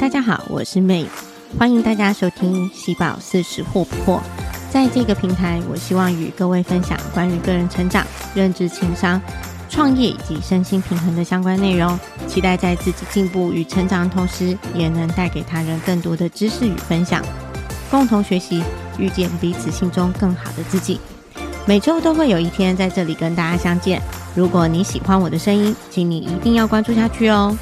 大家好我是妹欢迎大家收听喜宝四十货不破在这个平台我希望与各位分享关于个人成长认知情商创业以及身心平衡的相关内容。期待在自己进步与成长的同时也能带给他人更多的知识与分享共同学习遇见彼此心中更好的自己。每周都会有一天在这里跟大家相见。如果你喜欢我的声音请你一定要关注下去哦。